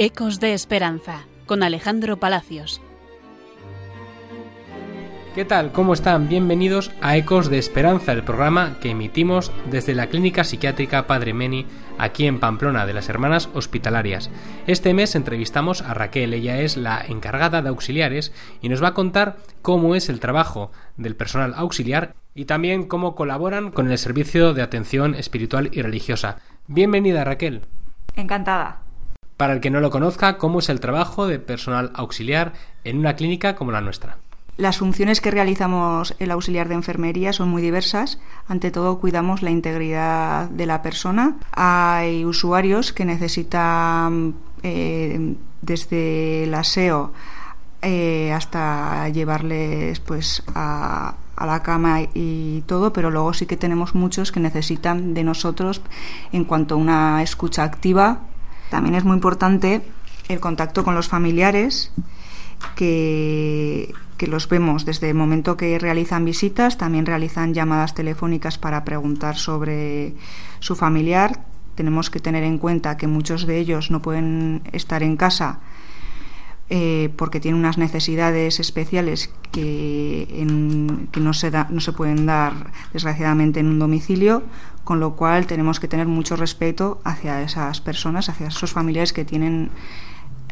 Ecos de Esperanza con Alejandro Palacios. ¿Qué tal? ¿Cómo están? Bienvenidos a Ecos de Esperanza, el programa que emitimos desde la Clínica Psiquiátrica Padre Meni, aquí en Pamplona, de las Hermanas Hospitalarias. Este mes entrevistamos a Raquel, ella es la encargada de auxiliares y nos va a contar cómo es el trabajo del personal auxiliar y también cómo colaboran con el servicio de atención espiritual y religiosa. Bienvenida Raquel. Encantada. Para el que no lo conozca, ¿cómo es el trabajo de personal auxiliar en una clínica como la nuestra? Las funciones que realizamos el auxiliar de enfermería son muy diversas. Ante todo, cuidamos la integridad de la persona. Hay usuarios que necesitan eh, desde el aseo eh, hasta llevarles pues a, a la cama y todo, pero luego sí que tenemos muchos que necesitan de nosotros en cuanto a una escucha activa también es muy importante el contacto con los familiares, que, los vemos desde el momento que realizan visitas, también realizan llamadas telefónicas para preguntar sobre su familiar. Tenemos que tener en cuenta que muchos de ellos no pueden estar en casa eh, porque tienen unas necesidades especiales que, que no, se no se pueden dar desgraciadamente en un domicilio con lo cual tenemos que tener mucho respeto hacia esas personas, hacia esos familiares que tienen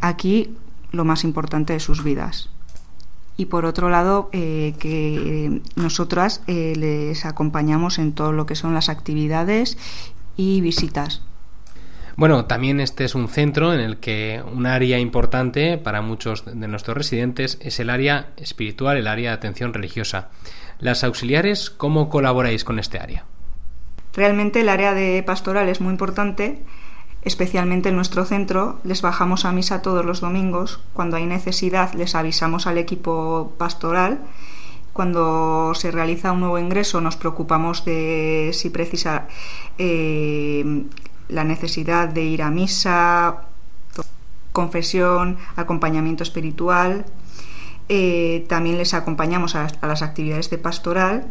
aquí lo más importante de sus vidas. Y por otro lado, eh, que nosotras eh, les acompañamos en todo lo que son las actividades y visitas. Bueno, también este es un centro en el que un área importante para muchos de nuestros residentes es el área espiritual, el área de atención religiosa. Las auxiliares, ¿cómo colaboráis con este área? Realmente el área de pastoral es muy importante, especialmente en nuestro centro. Les bajamos a misa todos los domingos. Cuando hay necesidad les avisamos al equipo pastoral. Cuando se realiza un nuevo ingreso nos preocupamos de si precisa eh, la necesidad de ir a misa, confesión, acompañamiento espiritual. Eh, también les acompañamos a las actividades de pastoral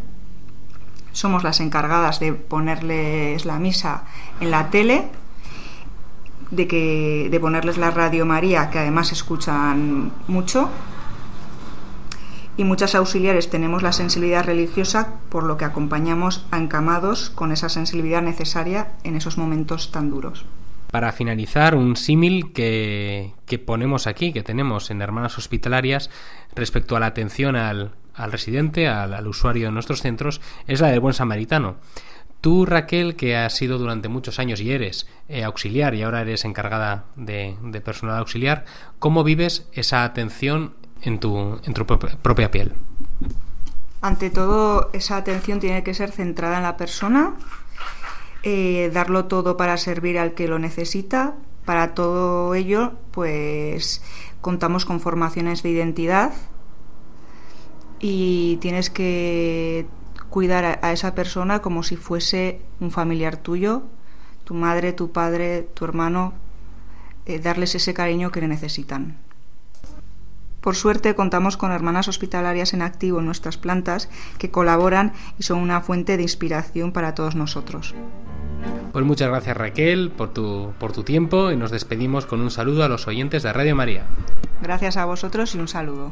somos las encargadas de ponerles la misa en la tele, de, que, de ponerles la Radio María, que además escuchan mucho. Y muchas auxiliares tenemos la sensibilidad religiosa, por lo que acompañamos a encamados con esa sensibilidad necesaria en esos momentos tan duros. Para finalizar, un símil que, que ponemos aquí, que tenemos en Hermanas Hospitalarias, respecto a la atención al, al residente, al, usuario de nuestros centros, es la del buen samaritano. Tú, Raquel, que has sido durante muchos años y eres eh, auxiliar y ahora eres encargada de, personal auxiliar, ¿cómo vives esa atención en tu, en tu propia piel? Ante todo, esa atención tiene que ser centrada en la persona, eh, darlo todo para servir al que lo necesita. Para todo ello, pues contamos con formaciones de identidad, y tienes que cuidar a, esa persona como si fuese un familiar tuyo, tu madre, tu padre, tu hermano, eh, darles ese cariño que necesitan. Por suerte contamos con hermanas hospitalarias en activo en nuestras plantas que colaboran y son una fuente de inspiración para todos nosotros. Pues muchas gracias Raquel por tu, por tu tiempo y nos despedimos con un saludo a los oyentes de Radio María. Gracias a vosotros y un saludo.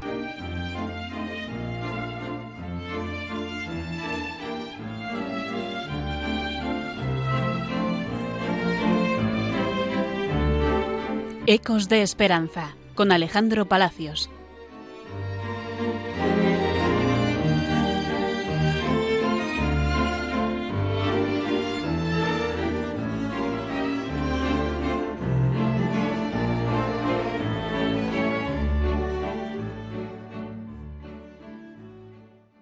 Ecos de Esperanza con Alejandro Palacios. Thank you.